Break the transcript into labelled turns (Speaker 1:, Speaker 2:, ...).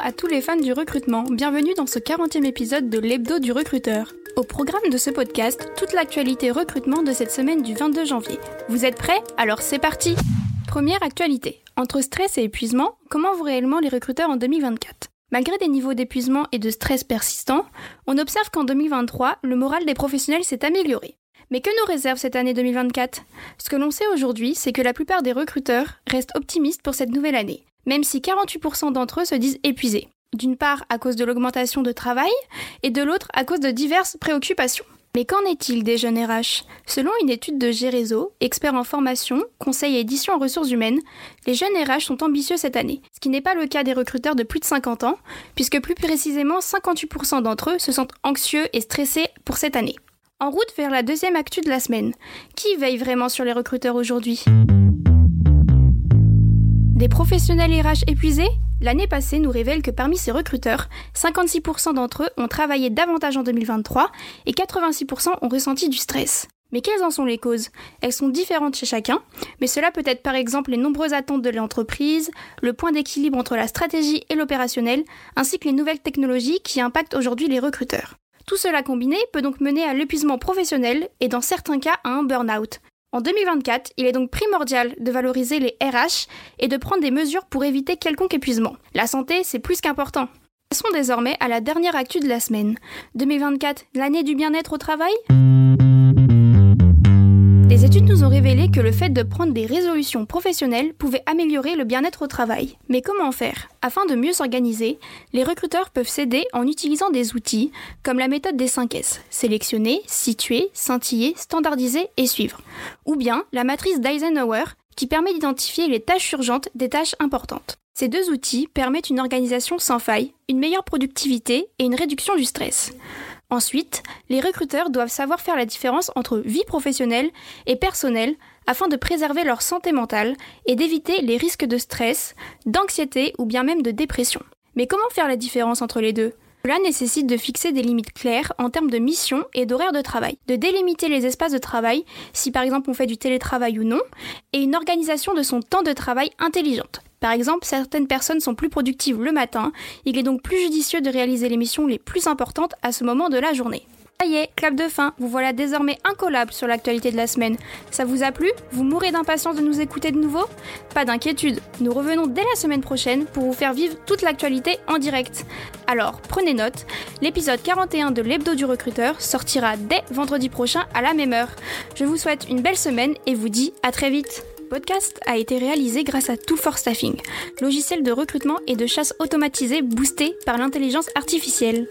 Speaker 1: à tous les fans du recrutement, bienvenue dans ce 40e épisode de l'Hebdo du recruteur. Au programme de ce podcast, toute l'actualité recrutement de cette semaine du 22 janvier. Vous êtes prêts? Alors c'est parti Première actualité. Entre stress et épuisement, comment vont réellement les recruteurs en 2024 Malgré des niveaux d'épuisement et de stress persistants, on observe qu'en 2023, le moral des professionnels s'est amélioré. Mais que nous réserve cette année 2024 Ce que l'on sait aujourd'hui, c'est que la plupart des recruteurs restent optimistes pour cette nouvelle année même si 48% d'entre eux se disent épuisés. D'une part à cause de l'augmentation de travail, et de l'autre à cause de diverses préoccupations. Mais qu'en est-il des jeunes RH Selon une étude de Gérézo, expert en formation, conseil et édition en ressources humaines, les jeunes RH sont ambitieux cette année, ce qui n'est pas le cas des recruteurs de plus de 50 ans, puisque plus précisément 58% d'entre eux se sentent anxieux et stressés pour cette année. En route vers la deuxième actu de la semaine, qui veille vraiment sur les recruteurs aujourd'hui? Des professionnels RH épuisés? L'année passée nous révèle que parmi ces recruteurs, 56% d'entre eux ont travaillé davantage en 2023 et 86% ont ressenti du stress. Mais quelles en sont les causes? Elles sont différentes chez chacun, mais cela peut être par exemple les nombreuses attentes de l'entreprise, le point d'équilibre entre la stratégie et l'opérationnel, ainsi que les nouvelles technologies qui impactent aujourd'hui les recruteurs. Tout cela combiné peut donc mener à l'épuisement professionnel et dans certains cas à un burn-out. En 2024, il est donc primordial de valoriser les RH et de prendre des mesures pour éviter quelconque épuisement. La santé, c'est plus qu'important. Passons désormais à la dernière actu de la semaine. 2024, l'année du bien-être au travail? Études nous ont révélé que le fait de prendre des résolutions professionnelles pouvait améliorer le bien-être au travail. Mais comment faire? Afin de mieux s'organiser, les recruteurs peuvent s'aider en utilisant des outils comme la méthode des 5 S sélectionner, situer, scintiller, standardiser et suivre. Ou bien la matrice d'Eisenhower qui permet d'identifier les tâches urgentes des tâches importantes. Ces deux outils permettent une organisation sans faille, une meilleure productivité et une réduction du stress. Ensuite, les recruteurs doivent savoir faire la différence entre vie professionnelle et personnelle afin de préserver leur santé mentale et d'éviter les risques de stress, d'anxiété ou bien même de dépression. Mais comment faire la différence entre les deux? Cela nécessite de fixer des limites claires en termes de mission et d'horaire de travail, de délimiter les espaces de travail, si par exemple on fait du télétravail ou non, et une organisation de son temps de travail intelligente. Par exemple, certaines personnes sont plus productives le matin, il est donc plus judicieux de réaliser les missions les plus importantes à ce moment de la journée. Ça y est, clap de fin, vous voilà désormais incollable sur l'actualité de la semaine. Ça vous a plu? Vous mourrez d'impatience de nous écouter de nouveau? Pas d'inquiétude, nous revenons dès la semaine prochaine pour vous faire vivre toute l'actualité en direct. Alors, prenez note, l'épisode 41 de l'Hebdo du recruteur sortira dès vendredi prochain à la même heure. Je vous souhaite une belle semaine et vous dis à très vite podcast a été réalisé grâce à for Staffing, logiciel de recrutement et de chasse automatisé boosté par l'intelligence artificielle.